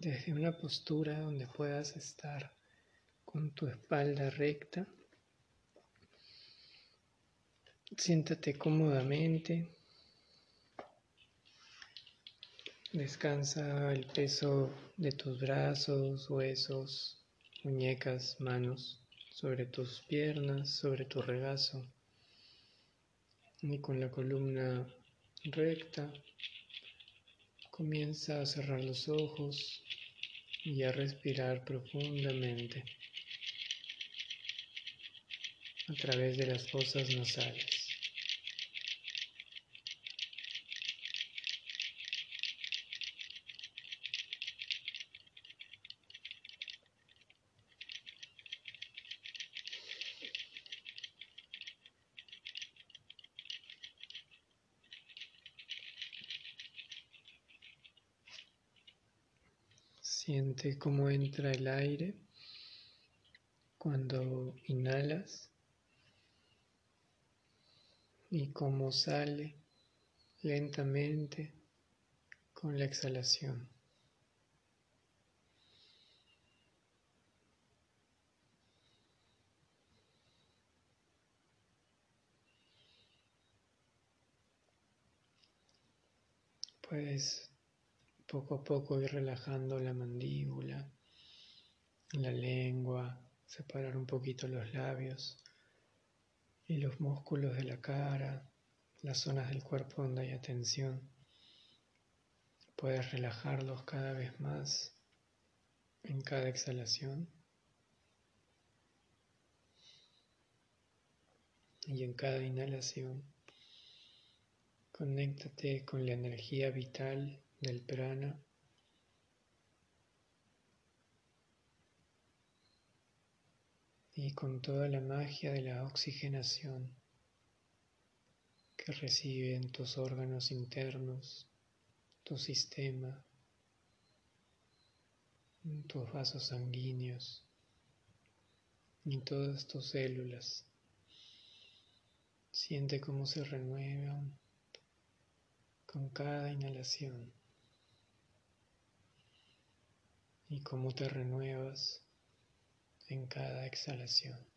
desde una postura donde puedas estar con tu espalda recta. Siéntate cómodamente. Descansa el peso de tus brazos, huesos, muñecas, manos sobre tus piernas, sobre tu regazo y con la columna recta comienza a cerrar los ojos y a respirar profundamente a través de las fosas nasales. Cómo entra el aire cuando inhalas y cómo sale lentamente con la exhalación. Puedes poco a poco ir relajando la mandíbula, la lengua, separar un poquito los labios y los músculos de la cara, las zonas del cuerpo donde hay tensión. Puedes relajarlos cada vez más en cada exhalación. Y en cada inhalación, conéctate con la energía vital del prana. Y con toda la magia de la oxigenación que reciben tus órganos internos, tu sistema, tus vasos sanguíneos y todas tus células. Siente cómo se renuevan con cada inhalación. Y cómo te renuevas en cada exhalación.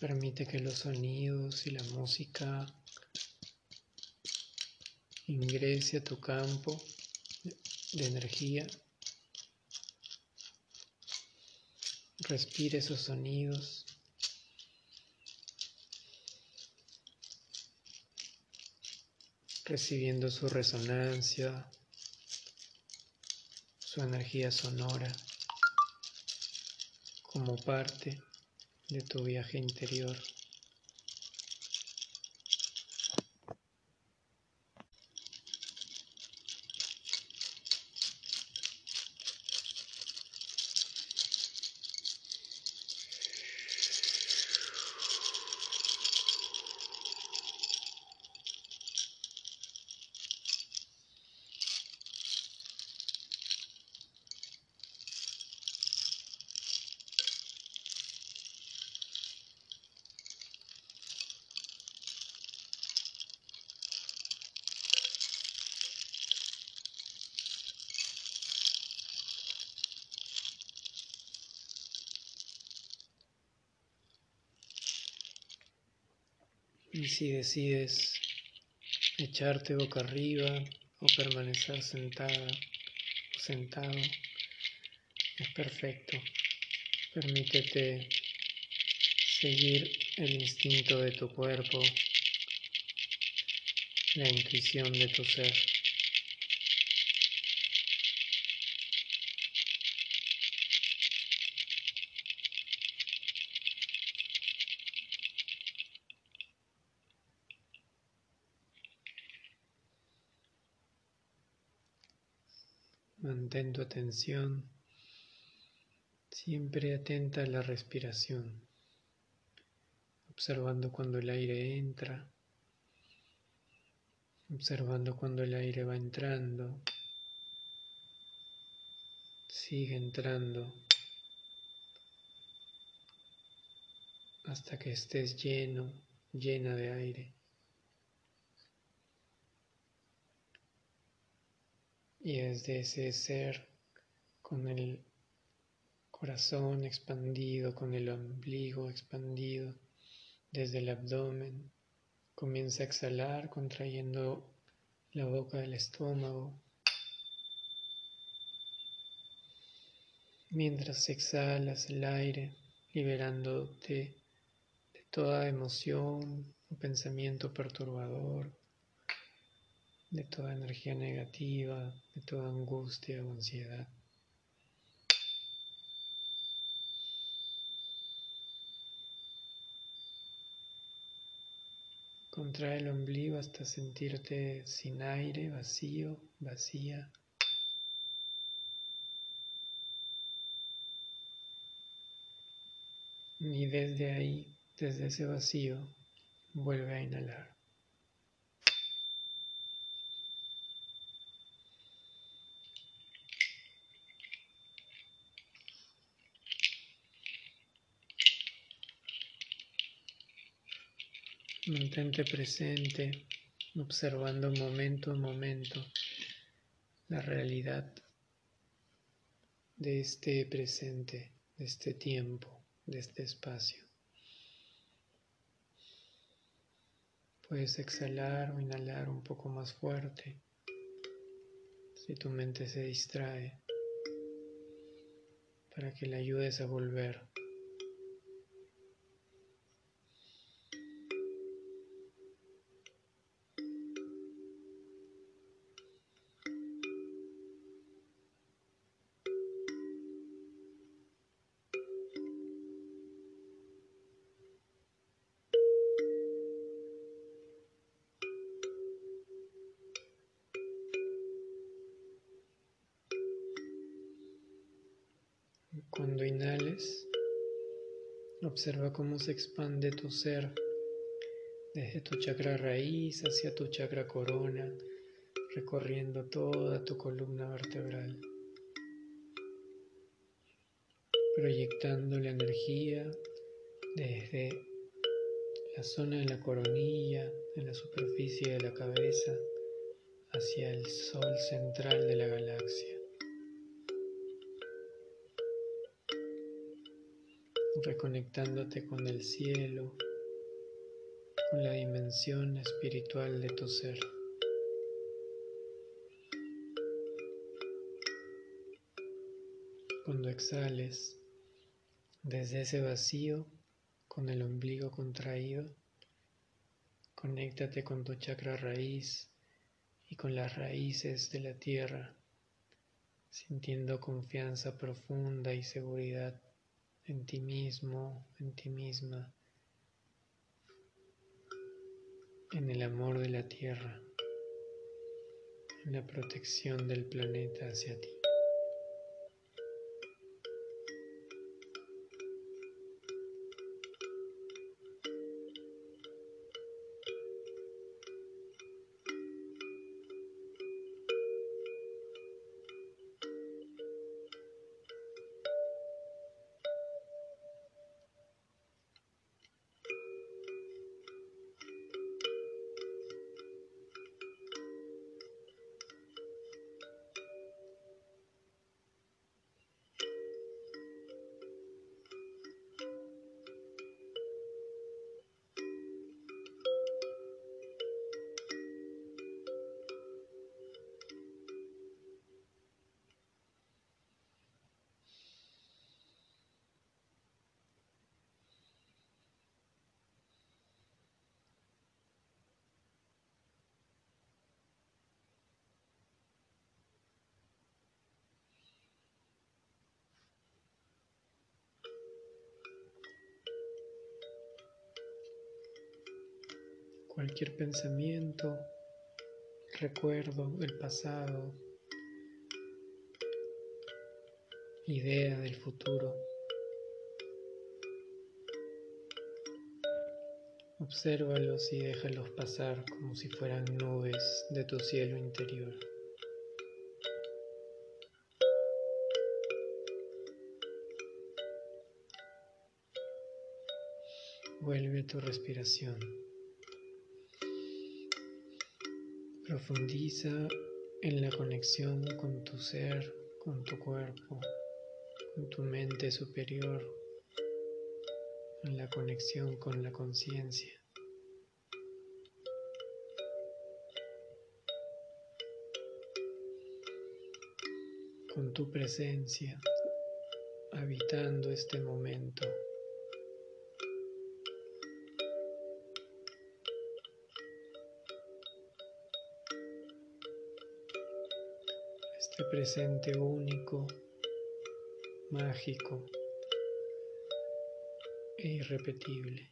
Permite que los sonidos y la música ingrese a tu campo de energía. Respire esos sonidos. recibiendo su resonancia, su energía sonora como parte de tu viaje interior. Si decides echarte boca arriba o permanecer sentada o sentado, es perfecto. Permítete seguir el instinto de tu cuerpo, la intuición de tu ser. Tu atención. Siempre atenta a la respiración, observando cuando el aire entra, observando cuando el aire va entrando, sigue entrando. Hasta que estés lleno, llena de aire. Y desde ese ser con el corazón expandido, con el ombligo expandido desde el abdomen. Comienza a exhalar contrayendo la boca del estómago. Mientras exhalas el aire, liberándote de toda emoción o pensamiento perturbador, de toda energía negativa, de toda angustia o ansiedad. Contrae el ombligo hasta sentirte sin aire, vacío, vacía. Y desde ahí, desde ese vacío, vuelve a inhalar. Mantente presente, observando momento a momento la realidad de este presente, de este tiempo, de este espacio. Puedes exhalar o inhalar un poco más fuerte si tu mente se distrae para que le ayudes a volver Observa cómo se expande tu ser desde tu chakra raíz hacia tu chakra corona, recorriendo toda tu columna vertebral, proyectando la energía desde la zona de la coronilla, en la superficie de la cabeza, hacia el sol central de la galaxia. Reconectándote con el cielo, con la dimensión espiritual de tu ser. Cuando exhales desde ese vacío, con el ombligo contraído, conéctate con tu chakra raíz y con las raíces de la tierra, sintiendo confianza profunda y seguridad en ti mismo, en ti misma, en el amor de la tierra, en la protección del planeta hacia ti. Cualquier pensamiento, recuerdo, el pasado, idea del futuro. Obsérvalos y déjalos pasar como si fueran nubes de tu cielo interior. Vuelve a tu respiración. Profundiza en la conexión con tu ser, con tu cuerpo, con tu mente superior, en la conexión con la conciencia. con tu presencia, habitando este momento. Este presente único, mágico e irrepetible.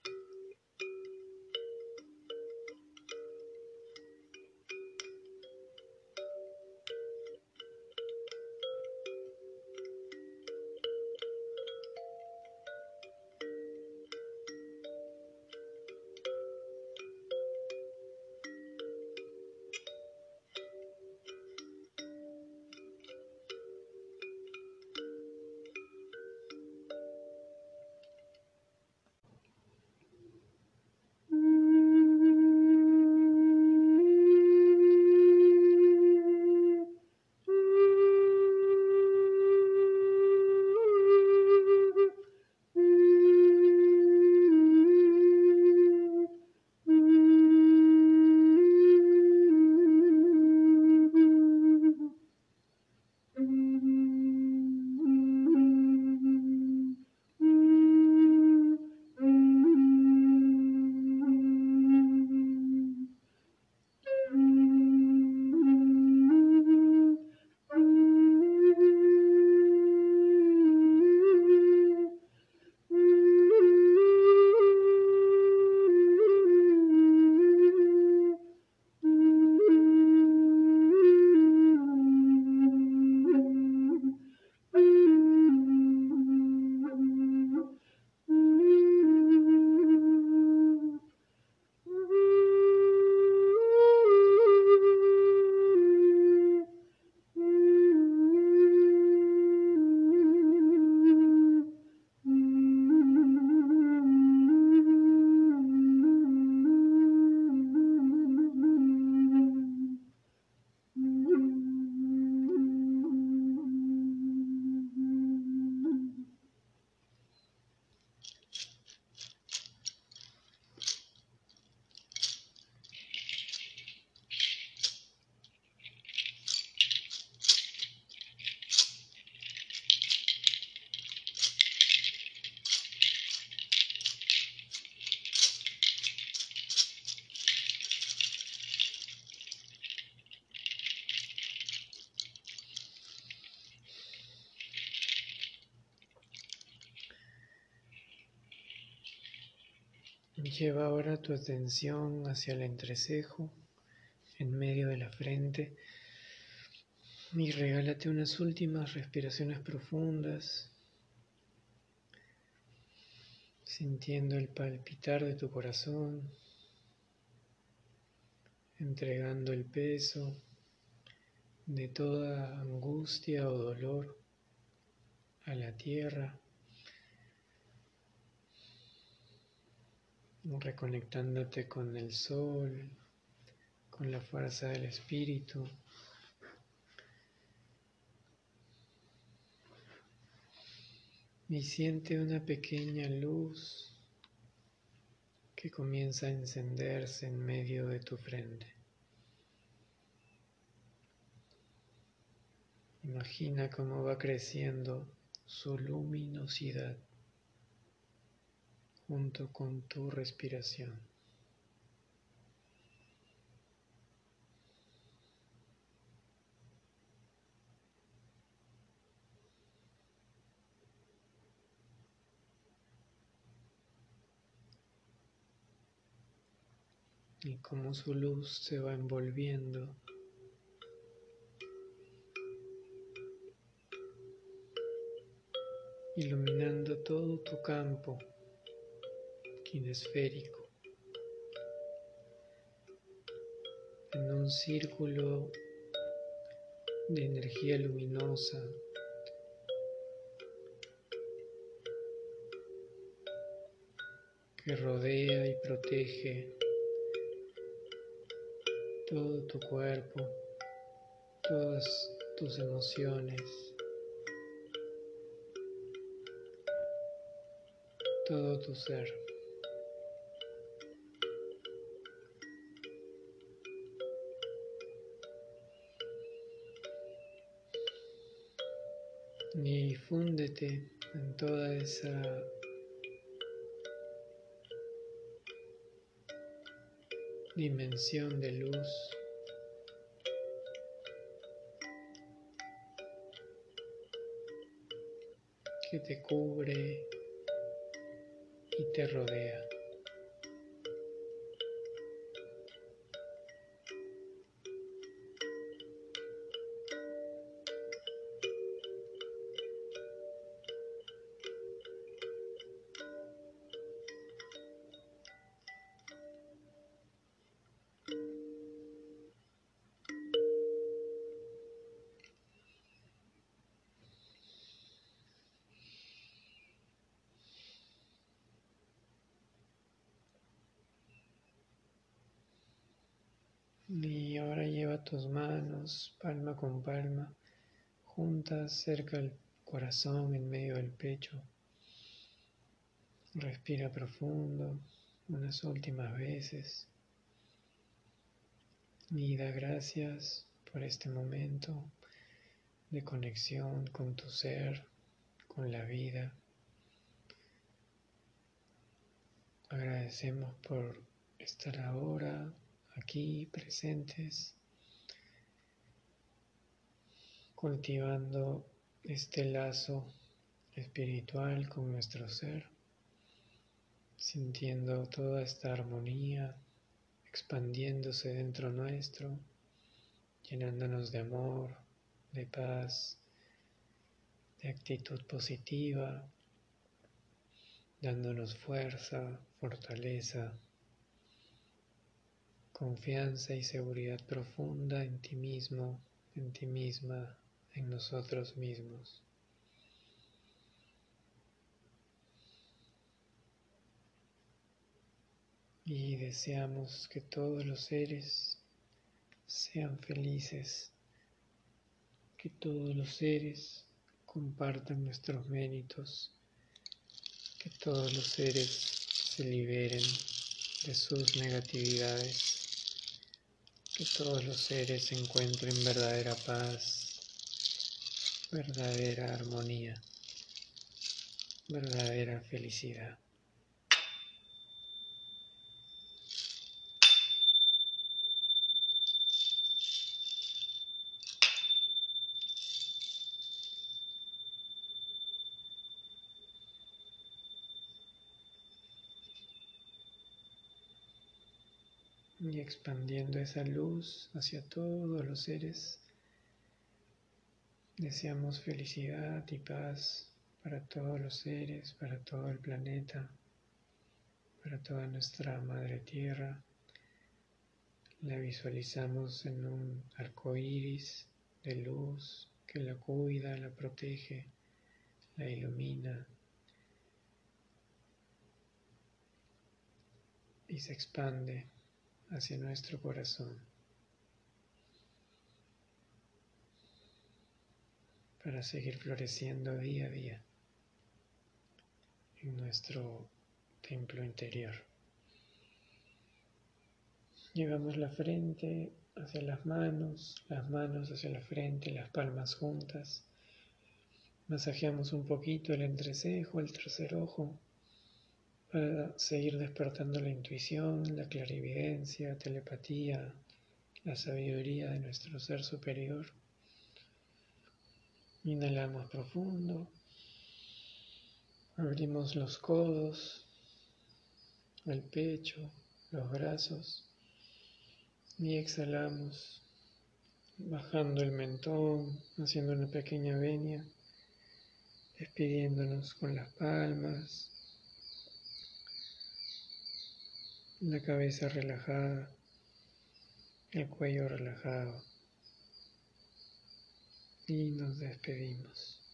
Lleva ahora tu atención hacia el entrecejo, en medio de la frente, y regálate unas últimas respiraciones profundas, sintiendo el palpitar de tu corazón, entregando el peso de toda angustia o dolor a la tierra. Reconectándote con el sol, con la fuerza del espíritu. Y siente una pequeña luz que comienza a encenderse en medio de tu frente. Imagina cómo va creciendo su luminosidad junto con tu respiración. y cómo su luz se va envolviendo iluminando todo tu campo kinesférico en un círculo de energía luminosa que rodea y protege todo tu cuerpo, todas tus emociones, todo tu ser. Y fúndete en toda esa dimensión de luz que te cubre y te rodea. Y ahora lleva tus manos palma con palma juntas cerca del corazón en medio del pecho. Respira profundo unas últimas veces y da gracias por este momento de conexión con tu ser, con la vida. Agradecemos por estar ahora aquí presentes, cultivando este lazo espiritual con nuestro ser, sintiendo toda esta armonía expandiéndose dentro nuestro, llenándonos de amor, de paz, de actitud positiva, dándonos fuerza, fortaleza confianza y seguridad profunda en ti mismo, en ti misma, en nosotros mismos. Y deseamos que todos los seres sean felices, que todos los seres compartan nuestros méritos, que todos los seres se liberen de sus negatividades que todos los seres encuentren verdadera paz, verdadera armonía, verdadera felicidad. Y expandiendo esa luz hacia todos los seres. Deseamos felicidad y paz para todos los seres, para todo el planeta, para toda nuestra madre tierra. La visualizamos en un arco iris de luz que la cuida, la protege, la ilumina y se expande hacia nuestro corazón para seguir floreciendo día a día en nuestro templo interior. Llevamos la frente hacia las manos, las manos hacia la frente, las palmas juntas. Masajeamos un poquito el entrecejo, el tercer ojo, para seguir despertando la intuición, la clarividencia, telepatía, la sabiduría de nuestro ser superior. Inhalamos profundo, abrimos los codos, el pecho, los brazos. Y exhalamos bajando el mentón, haciendo una pequeña venia despidiéndonos con las palmas, la cabeza relajada, el cuello relajado y nos despedimos.